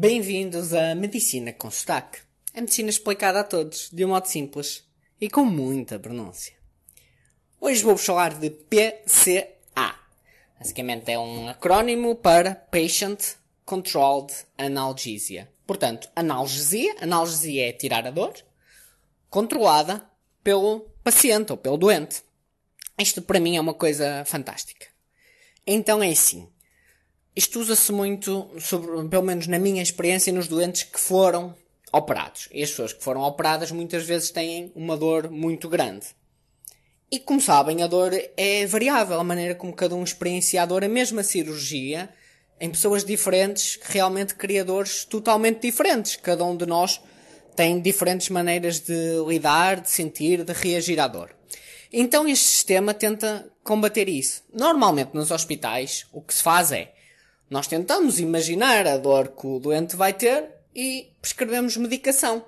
Bem-vindos à Medicina com Sotaque. A medicina explicada a todos, de um modo simples e com muita pronúncia. Hoje vou-vos falar de PCA. Basicamente é um acrónimo para Patient Controlled Analgesia. Portanto, analgesia, analgesia é tirar a dor, controlada pelo paciente ou pelo doente. Isto para mim é uma coisa fantástica. Então é assim. Isto usa-se muito, sobre, pelo menos na minha experiência, nos doentes que foram operados. E as pessoas que foram operadas muitas vezes têm uma dor muito grande. E como sabem, a dor é variável, a maneira como cada um experiencia a dor, a mesma cirurgia, em pessoas diferentes, realmente criadores totalmente diferentes. Cada um de nós tem diferentes maneiras de lidar, de sentir, de reagir à dor. Então este sistema tenta combater isso. Normalmente nos hospitais, o que se faz é nós tentamos imaginar a dor que o doente vai ter e prescrevemos medicação.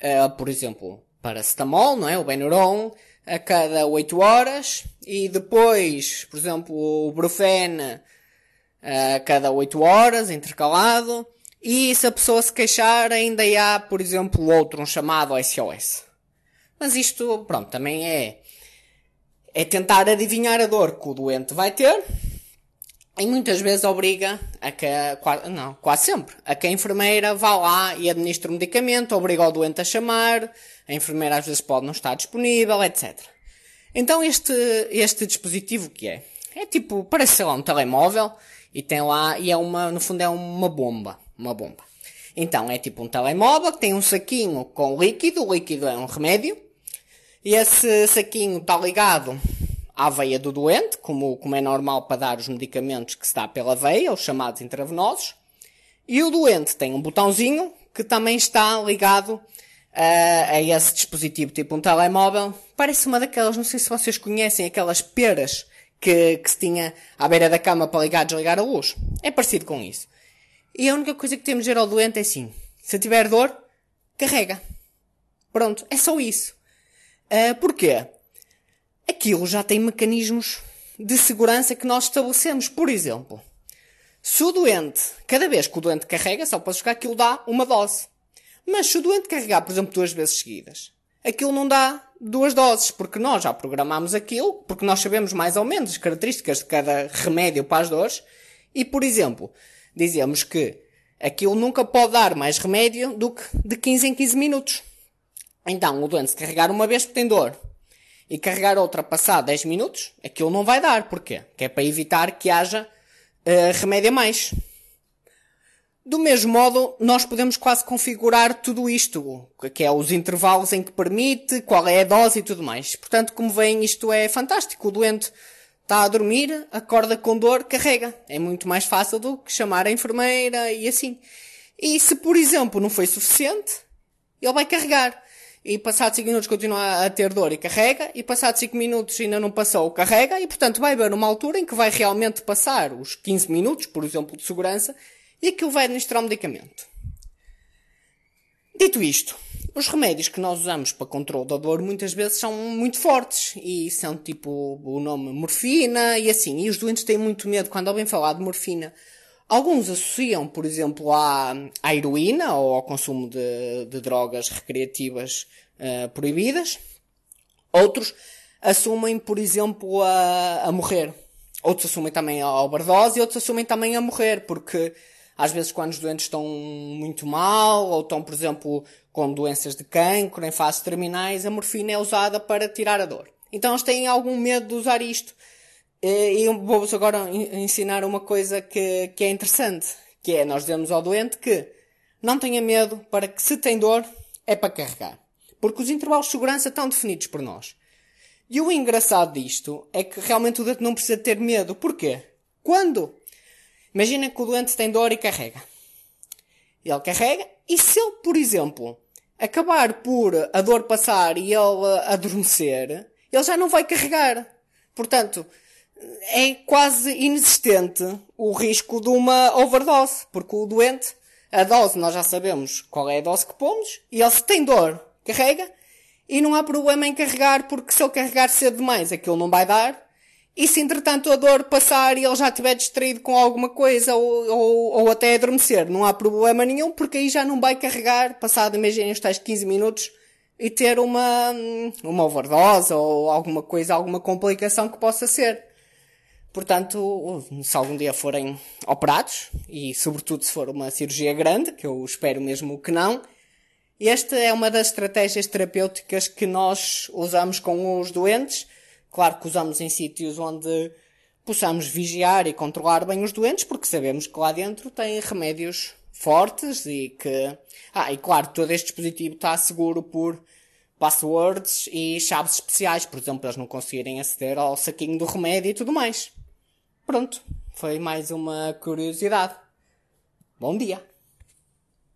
Uh, por exemplo, paracetamol, não é? O Benuron, a cada 8 horas. E depois, por exemplo, o Brufen a cada 8 horas, intercalado. E se a pessoa se queixar, ainda há, por exemplo, outro, um chamado SOS. Mas isto, pronto, também é, é tentar adivinhar a dor que o doente vai ter e muitas vezes obriga a que, não, quase sempre, a que a enfermeira vá lá e administre o medicamento, obriga o doente a chamar, a enfermeira às vezes pode não estar disponível, etc. Então este, este dispositivo que é? É tipo, parece sei lá um telemóvel e tem lá, e é uma, no fundo é uma bomba, uma bomba. Então é tipo um telemóvel que tem um saquinho com líquido, o líquido é um remédio, e esse saquinho está ligado à veia do doente, como, como é normal para dar os medicamentos que se dá pela veia, os chamados intravenosos. E o doente tem um botãozinho que também está ligado uh, a esse dispositivo, tipo um telemóvel. Parece uma daquelas, não sei se vocês conhecem, aquelas peras que, que se tinha à beira da cama para ligar e desligar a luz. É parecido com isso. E a única coisa que temos de dizer ao doente é assim, se tiver dor, carrega. Pronto, é só isso. Uh, porquê? Aquilo já tem mecanismos de segurança que nós estabelecemos. Por exemplo, se o doente, cada vez que o doente carrega, só para jogar aquilo dá uma dose. Mas se o doente carregar, por exemplo, duas vezes seguidas, aquilo não dá duas doses, porque nós já programamos aquilo, porque nós sabemos mais ou menos as características de cada remédio para as dores, e, por exemplo, dizemos que aquilo nunca pode dar mais remédio do que de 15 em 15 minutos. Então, o doente se carregar uma vez porque tem dor, e carregar outra passar 10 minutos, aquilo não vai dar. Porquê? Que é para evitar que haja uh, remédio a mais. Do mesmo modo, nós podemos quase configurar tudo isto, que é os intervalos em que permite, qual é a dose e tudo mais. Portanto, como veem, isto é fantástico. O doente está a dormir, acorda com dor, carrega. É muito mais fácil do que chamar a enfermeira e assim. E se, por exemplo, não foi suficiente, ele vai carregar e passados 5 minutos continua a ter dor e carrega, e passados 5 minutos ainda não passou, carrega, e portanto vai haver uma altura em que vai realmente passar os 15 minutos, por exemplo, de segurança, e aquilo vai administrar o medicamento. Dito isto, os remédios que nós usamos para controle da dor muitas vezes são muito fortes e são tipo o nome morfina e assim. E os doentes têm muito medo quando ouvem falar de morfina Alguns associam, por exemplo, à, à heroína ou ao consumo de, de drogas recreativas uh, proibidas. Outros assumem, por exemplo, a, a morrer. Outros assumem também a overdose e outros assumem também a morrer, porque às vezes quando os doentes estão muito mal ou estão, por exemplo, com doenças de cancro em fases terminais, a morfina é usada para tirar a dor. Então eles têm algum medo de usar isto. E eu vou-vos agora ensinar uma coisa que, que é interessante, que é nós dizemos ao doente que não tenha medo para que se tem dor é para carregar. Porque os intervalos de segurança estão definidos por nós. E o engraçado disto é que realmente o doente não precisa ter medo. Porquê? Quando? Imagina que o doente tem dor e carrega. Ele carrega e se ele, por exemplo, acabar por a dor passar e ele adormecer, ele já não vai carregar. Portanto, é quase inexistente o risco de uma overdose, porque o doente, a dose, nós já sabemos qual é a dose que pomos, e ele se tem dor, carrega, e não há problema em carregar, porque se ele carregar cedo demais, aquilo não vai dar, E se entretanto a dor passar e ele já estiver distraído com alguma coisa ou, ou, ou até adormecer, não há problema nenhum, porque aí já não vai carregar, passado, imaginem, os tais 15 minutos, e ter uma, uma overdose ou alguma coisa, alguma complicação que possa ser. Portanto, se algum dia forem operados, e sobretudo se for uma cirurgia grande, que eu espero mesmo que não, esta é uma das estratégias terapêuticas que nós usamos com os doentes. Claro que usamos em sítios onde possamos vigiar e controlar bem os doentes, porque sabemos que lá dentro tem remédios fortes e que, ah, e claro, todo este dispositivo está seguro por passwords e chaves especiais, por exemplo, eles não conseguirem aceder ao saquinho do remédio e tudo mais. Pronto, foi mais uma curiosidade. Bom dia!